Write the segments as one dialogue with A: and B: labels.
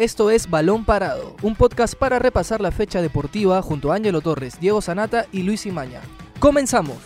A: Esto es Balón Parado, un podcast para repasar la fecha deportiva junto a Ángelo Torres, Diego Sanata y Luis Imaña. ¡Comenzamos!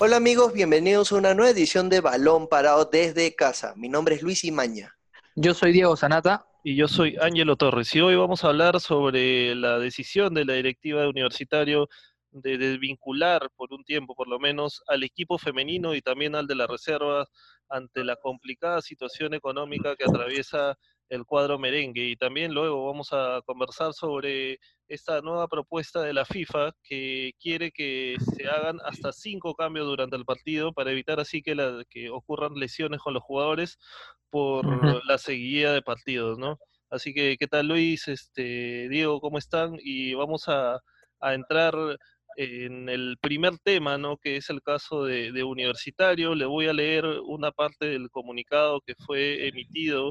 B: Hola amigos, bienvenidos a una nueva edición de Balón Parado desde casa. Mi nombre es Luis Imaña.
A: Yo soy Diego Sanata.
C: Y yo soy Ángelo Torres. Y hoy vamos a hablar sobre la decisión de la directiva de universitario de desvincular por un tiempo, por lo menos, al equipo femenino y también al de la reserva ante la complicada situación económica que atraviesa el cuadro merengue. Y también luego vamos a conversar sobre esta nueva propuesta de la FIFA que quiere que se hagan hasta cinco cambios durante el partido para evitar así que, la, que ocurran lesiones con los jugadores por la seguida de partidos, ¿no? Así que, ¿qué tal Luis? Este, Diego, ¿cómo están? Y vamos a, a entrar en el primer tema, ¿no? que es el caso de, de, Universitario, le voy a leer una parte del comunicado que fue emitido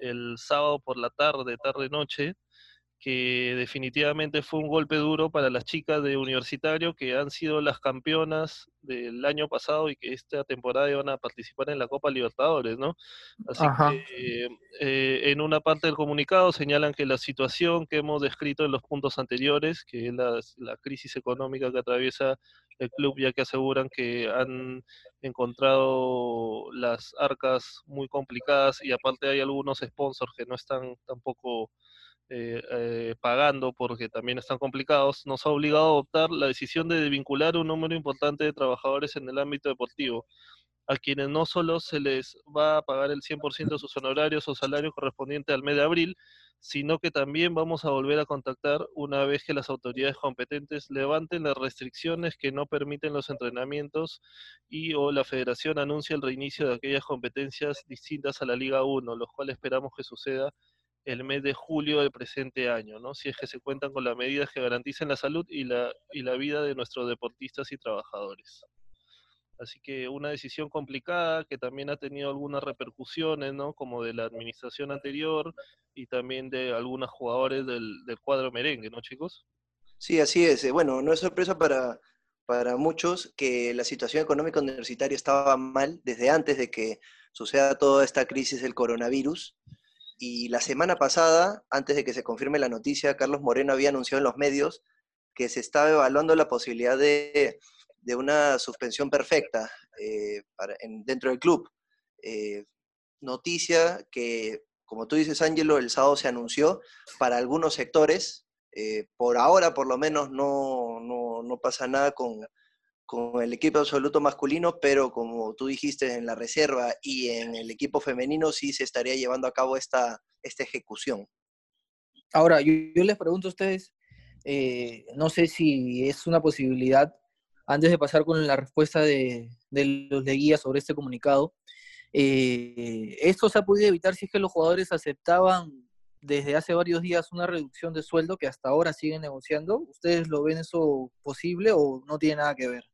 C: el sábado por la tarde, tarde-noche, que definitivamente fue un golpe duro para las chicas de Universitario que han sido las campeonas del año pasado y que esta temporada iban a participar en la Copa Libertadores, ¿no? Así que eh, en una parte del comunicado señalan que la situación que hemos descrito en los puntos anteriores, que es la, la crisis económica que atraviesa el club, ya que aseguran que han encontrado las arcas muy complicadas y aparte hay algunos sponsors que no están tampoco eh, eh, pagando porque también están complicados, nos ha obligado a adoptar la decisión de vincular un número importante de trabajadores en el ámbito deportivo, a quienes no solo se les va a pagar el 100% de sus honorarios o salarios correspondientes al mes de abril, sino que también vamos a volver a contactar una vez que las autoridades competentes levanten las restricciones que no permiten los entrenamientos y o la federación anuncie el reinicio de aquellas competencias distintas a la Liga 1, los cuales esperamos que suceda el mes de julio del presente año, ¿no? Si es que se cuentan con las medidas que garanticen la salud y la, y la vida de nuestros deportistas y trabajadores. Así que una decisión complicada que también ha tenido algunas repercusiones, ¿no? Como de la administración anterior y también de algunos jugadores del, del cuadro merengue, ¿no, chicos?
B: Sí, así es. Eh, bueno, no es sorpresa para, para muchos que la situación económica universitaria estaba mal desde antes de que suceda toda esta crisis del coronavirus. Y la semana pasada, antes de que se confirme la noticia, Carlos Moreno había anunciado en los medios que se estaba evaluando la posibilidad de, una suspensión perfecta eh, dentro del club. Eh, noticia que, como tú dices, Ángelo, el sábado se anunció para algunos sectores. Eh, por ahora, por lo menos, no, no pasa nada con, con el equipo absoluto masculino, pero como tú dijiste, en la reserva y en el equipo femenino sí se estaría llevando a cabo esta, esta ejecución.
A: Ahora, yo, les pregunto a ustedes, eh, no sé si es una posibilidad, antes de pasar con la respuesta de, los de guía sobre este comunicado, eh, ¿esto se ha podido evitar si es que los jugadores aceptaban desde hace varios días una reducción de sueldo que hasta ahora siguen negociando? ¿Ustedes lo ven eso posible o no tiene nada que ver?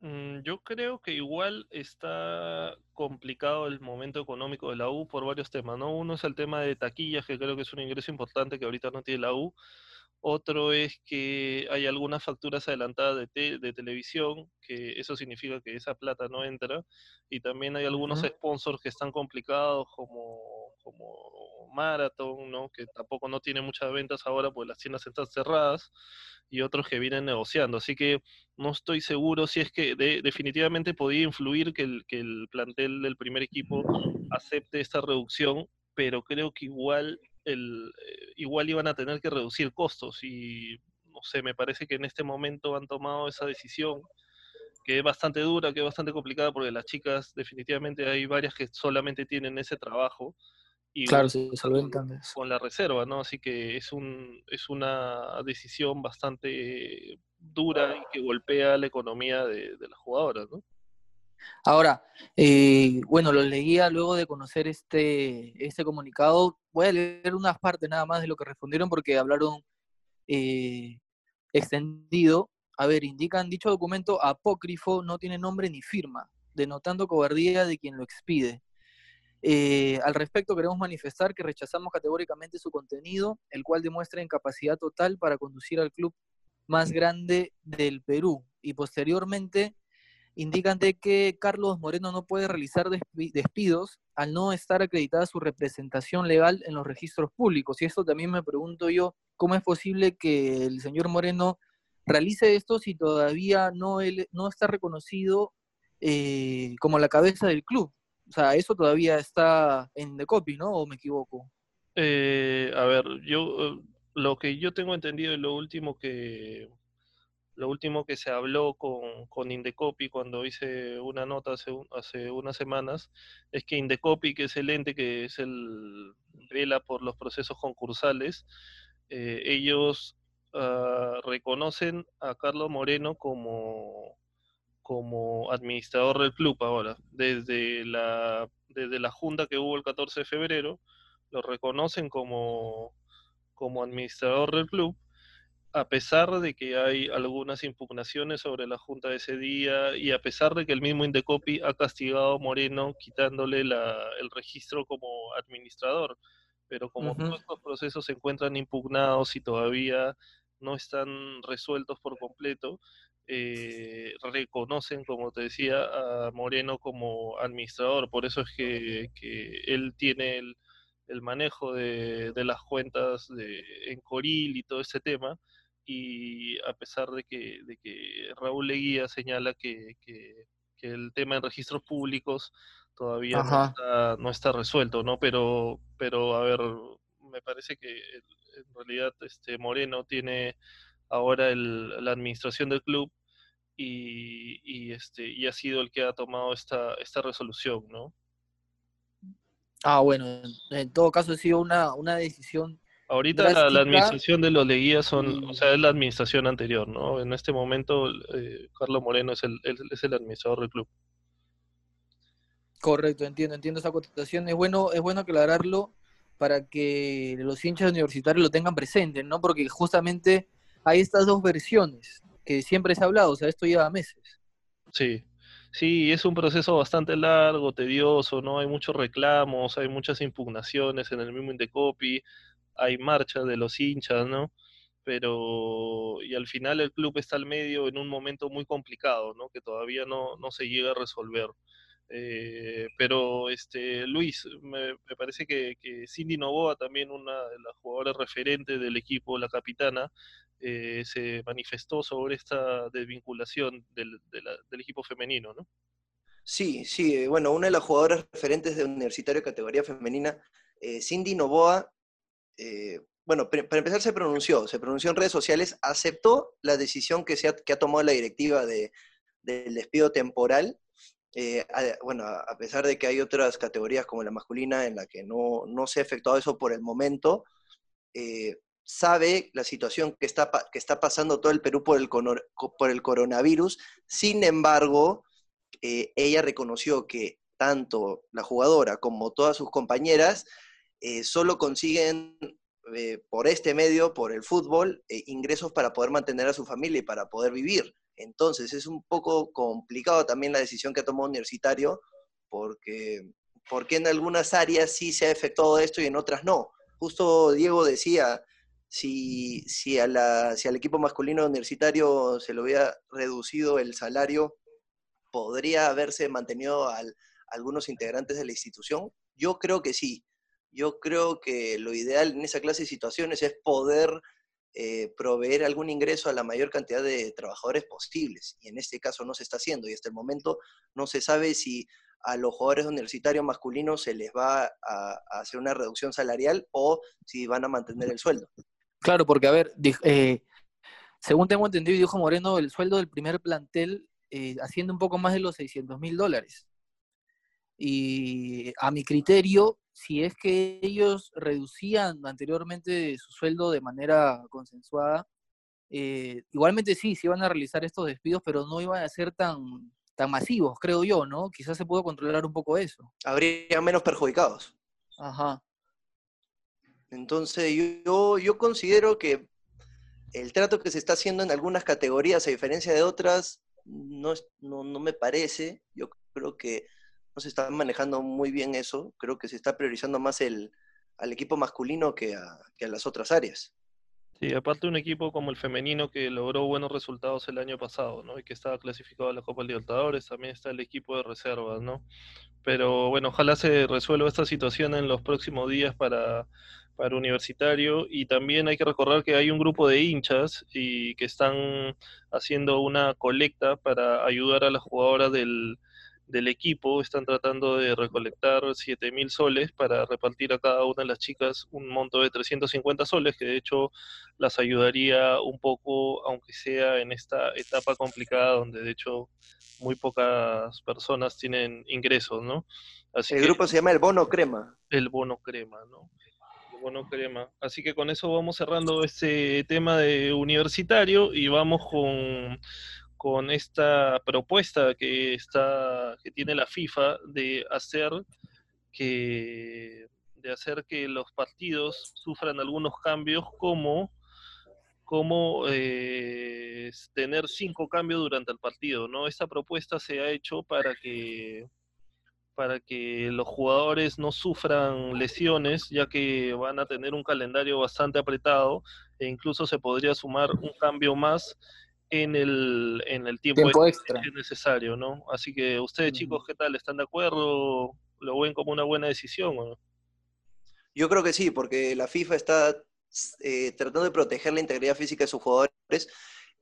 C: Mm, yo creo que igual está complicado el momento económico de la U por varios temas, ¿no? Uno es el tema de taquillas, que creo que es un ingreso importante que ahorita no tiene la U. Otro es que hay algunas facturas adelantadas de, de televisión, que eso significa que esa plata no entra. Y también hay algunos sponsors que están complicados, como, como Marathon, ¿no? que tampoco no tiene muchas ventas ahora porque las tiendas están cerradas y otros que vienen negociando. Así que no estoy seguro si es que definitivamente podía influir que el, que el plantel del primer equipo acepte esta reducción, pero creo que igual, el, eh, igual iban a tener que reducir costos y no sé, me parece que en este momento han tomado esa decisión que es bastante dura, que es bastante complicada porque las chicas definitivamente hay varias que solamente tienen ese trabajo
A: y claro, se
C: con la reserva, ¿no? Así que es, un, es una decisión bastante dura y que golpea la economía de, las jugadoras, ¿no?
A: Ahora, eh, bueno, lo leía luego de conocer este, este comunicado. Voy a leer unas partes nada más de lo que respondieron porque hablaron eh, extendido. A ver, indican dicho documento apócrifo no tiene nombre ni firma, denotando cobardía de quien lo expide. Eh, al respecto, queremos manifestar que rechazamos categóricamente su contenido, el cual demuestra incapacidad total para conducir al club más grande del Perú. Y posteriormente indican de que Carlos Moreno no puede realizar despidos al no estar acreditada su representación legal en los registros públicos. Y esto también me pregunto yo, ¿cómo es posible que el señor Moreno realice esto si todavía no, él, no está reconocido eh, como la cabeza del club? O sea, eso todavía está en the copy, ¿no? ¿O me equivoco?
C: Eh, a ver, yo eh, lo que yo tengo entendido y lo último que lo último que se habló con, con Indecopi cuando hice una nota hace, hace unas semanas es que Indecopi, que es el ente que es el vela por los procesos concursales, eh, ellos uh, reconocen a Carlos Moreno como, como administrador del club ahora, desde la, desde la junta que hubo el 14 de febrero, lo reconocen como, como administrador del club a pesar de que hay algunas impugnaciones sobre la Junta de ese día y a pesar de que el mismo Indecopi ha castigado a Moreno quitándole el registro como administrador. Pero como todos estos procesos se encuentran impugnados y todavía no están resueltos por completo, eh, reconocen, como te decía, a Moreno como administrador. Por eso es que, él tiene el, manejo de, las cuentas de, en Coril y todo ese tema y a pesar de que, de que Raúl Leguía señala que, que, el tema de registros públicos todavía no está, no está, resuelto, ¿no? Pero, pero a ver, me parece que en realidad este Moreno tiene ahora el, la administración del club y, y, este, y ha sido el que ha tomado esta, esta resolución, ¿no?
A: Ah, bueno, en todo caso ha sido una, una decisión
C: Ahorita la, administración de los Leguías son, o sea, es la administración anterior, ¿no? En este momento, eh, Carlos Moreno es el, es el administrador del club.
A: Correcto, entiendo, entiendo esa contestación. Es bueno, es bueno aclararlo para que los hinchas universitarios lo tengan presente, ¿no? Porque justamente hay estas dos versiones que siempre se ha hablado, o sea, esto lleva meses.
C: Sí, sí, es un proceso bastante largo, tedioso, ¿no? Hay muchos reclamos, hay muchas impugnaciones en el mismo Indecopi, hay marcha de los hinchas, ¿no? Pero, y al final el club está al medio en un momento muy complicado, ¿no? Que todavía no, no se llega a resolver. Eh, pero, este, Luis, me, parece que, Cindy Novoa, también una de las jugadoras referentes del equipo, la capitana, eh, se manifestó sobre esta desvinculación del, equipo femenino, ¿no?
B: Sí, sí, eh, bueno, una de las jugadoras referentes de Universitario categoría femenina, Cindy Novoa, eh, bueno, para empezar se pronunció, se pronunció en redes sociales, aceptó la decisión que, se ha, tomado la directiva de, del despido temporal. Eh, bueno, a pesar de que hay otras categorías como la masculina en la que no, no se ha efectuado eso por el momento, eh, sabe la situación que está, que está pasando todo el Perú por el, por el coronavirus. Sin embargo, ella reconoció que tanto la jugadora como todas sus compañeras eh, solo consiguen eh, por este medio, por el fútbol, eh, ingresos para poder mantener a su familia y para poder vivir. Entonces es un poco complicado también la decisión que ha tomado Universitario, porque, porque en algunas áreas sí se ha efectuado esto y en otras no. Justo Diego decía, si, si, a la, si al equipo masculino universitario se le hubiera reducido el salario, ¿podría haberse mantenido al, algunos integrantes de la institución? Yo creo que sí, yo creo que lo ideal en esa clase de situaciones es poder eh, proveer algún ingreso a la mayor cantidad de trabajadores posibles. Y en este caso no se está haciendo. Y hasta el momento no se sabe si a los jugadores universitarios masculinos se les va a, hacer una reducción salarial o si van a mantener el sueldo.
A: Claro, porque a ver, eh, según tengo entendido y dijo Moreno, el sueldo del primer plantel eh, asciende un poco más de los 600 mil dólares. Y a mi criterio, si es que ellos reducían anteriormente su sueldo de manera consensuada, eh, igualmente sí, se iban a realizar estos despidos, pero no iban a ser tan, tan masivos, creo yo, ¿no? Quizás se pudo controlar un poco eso.
B: Habría menos perjudicados.
A: Ajá.
B: Entonces, yo, yo considero que el trato que se está haciendo en algunas categorías, a diferencia de otras, no, no, no me parece. Yo creo que se está manejando muy bien eso. Creo que se está priorizando más el, al equipo masculino que a, las otras áreas.
C: Sí, aparte un equipo como el femenino que logró buenos resultados el año pasado, ¿no? Y que estaba clasificado a la Copa Libertadores, también está el equipo de reservas, ¿no? Pero bueno, ojalá se resuelva esta situación en los próximos días para, para Universitario y también hay que recordar que hay un grupo de hinchas y que están haciendo una colecta para ayudar a las jugadoras del, del equipo están tratando de recolectar 7.000 soles para repartir a cada una de las chicas un monto de 350 soles, que de hecho las ayudaría un poco, aunque sea en esta etapa complicada donde de hecho muy pocas personas tienen ingresos, ¿no?
B: Así el grupo se llama El Bono Crema.
C: El Bono Crema, ¿no? Bono Crema. Así que con eso vamos cerrando este tema de universitario y vamos con con esta propuesta que está que tiene la FIFA de hacer que de hacer que los partidos sufran algunos cambios como como eh, tener cinco cambios durante el partido no esta propuesta se ha hecho para que para que los jugadores no sufran lesiones ya que van a tener un calendario bastante apretado e incluso se podría sumar un cambio más en el, en el tiempo, extra. necesario, ¿no? Así que ustedes chicos, ¿qué tal? ¿Están de acuerdo? ¿Lo ven como una buena decisión?
B: Yo creo que sí, porque la FIFA está eh, tratando de proteger la integridad física de sus jugadores.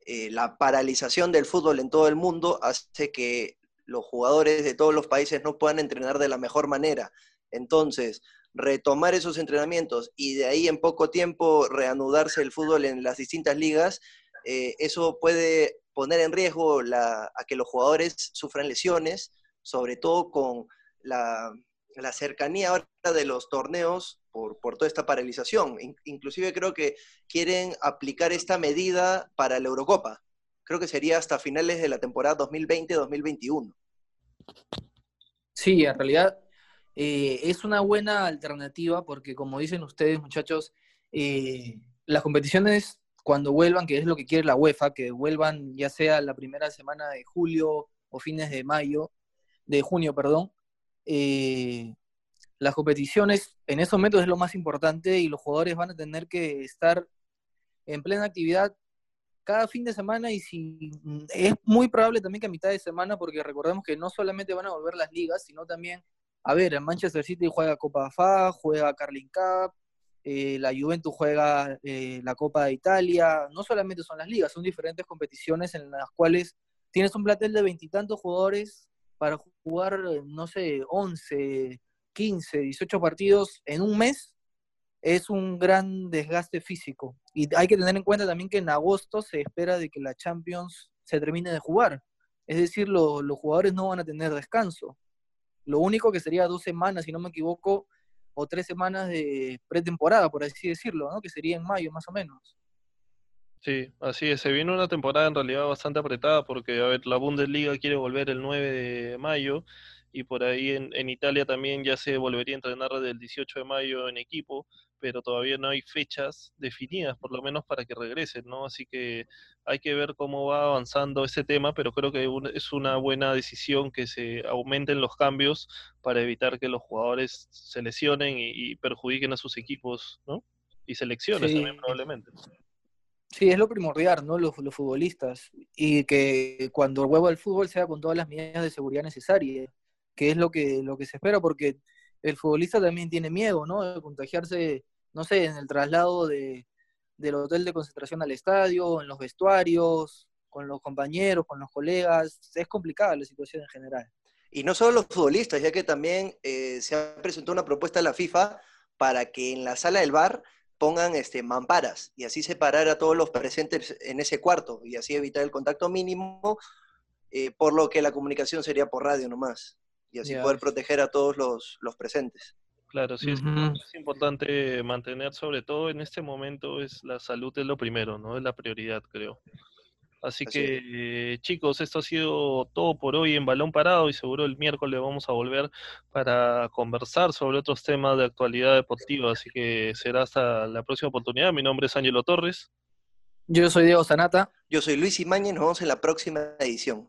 B: Eh, la paralización del fútbol en todo el mundo hace que los jugadores de todos los países no puedan entrenar de la mejor manera. Entonces, retomar esos entrenamientos y de ahí en poco tiempo reanudarse el fútbol en las distintas ligas eh, eso puede poner en riesgo a que los jugadores sufran lesiones, sobre todo con la, cercanía ahora de los torneos por, toda esta paralización. inclusive creo que quieren aplicar esta medida para la Eurocopa. Creo que sería hasta finales de la temporada 2020-2021.
A: Sí, en realidad eh, es una buena alternativa porque como dicen ustedes muchachos, eh, las competiciones cuando vuelvan, que es lo que quiere la UEFA, que vuelvan ya sea la primera semana de julio o fines de mayo, de junio, perdón, eh, las competiciones en esos momentos es lo más importante y los jugadores van a tener que estar en plena actividad cada fin de semana y si es muy probable también que a mitad de semana, porque recordemos que no solamente van a volver las ligas, sino también, a ver, en Manchester City juega Copa FA, juega Carling Cup, eh, la Juventus juega eh, la Copa de Italia, no solamente son las ligas, son diferentes competiciones en las cuales tienes un plantel de veintitantos jugadores para jugar, no sé, 11, 15, 18 partidos en un mes, es un gran desgaste físico. Y hay que tener en cuenta también que en agosto se espera de que la Champions se termine de jugar. Es decir, los jugadores no van a tener descanso. Lo único que sería dos semanas, si no me equivoco, o tres semanas de pretemporada, por así decirlo, ¿no? que sería en mayo más o menos.
C: Sí, así es. Se viene una temporada en realidad bastante apretada porque, a ver, la Bundesliga quiere volver el 9 de mayo y por ahí en, en Italia también ya se volvería a entrenar desde el 18 de mayo en equipo pero todavía no hay fechas definidas, por lo menos para que regresen, ¿no? Así que hay que ver cómo va avanzando ese tema, pero creo que es una buena decisión que se aumenten los cambios para evitar que los jugadores se lesionen y, perjudiquen a sus equipos, ¿no? Y selecciones también probablemente.
A: Sí, es lo primordial, ¿no? Los, los futbolistas. Y que cuando vuelva al fútbol sea con todas las medidas de seguridad necesarias, que es lo que, lo que se espera, porque el futbolista también tiene miedo, ¿no? De contagiarse, no sé, en el traslado de, del hotel de concentración al estadio, en los vestuarios, con los compañeros, con los colegas. Es complicada la situación en general.
B: Y no solo los futbolistas, ya que también eh, se ha presentado una propuesta a la FIFA para que en la sala del bar pongan este, mamparas y así separar a todos los presentes en ese cuarto y así evitar el contacto mínimo, eh, por lo que la comunicación sería por radio nomás y así poder proteger a todos los, los presentes.
C: Claro, sí, es, es, importante mantener, sobre todo en este momento, es la salud es lo primero, ¿no? Es la prioridad, creo. Así, que, chicos, esto ha sido todo por hoy en Balón Parado y seguro el miércoles vamos a volver para conversar sobre otros temas de actualidad deportiva. Así que será hasta la próxima oportunidad. Mi nombre es Ángelo Torres.
A: Yo soy Diego Sanata.
B: Yo soy Luis Imañez. Nos vemos en la próxima edición.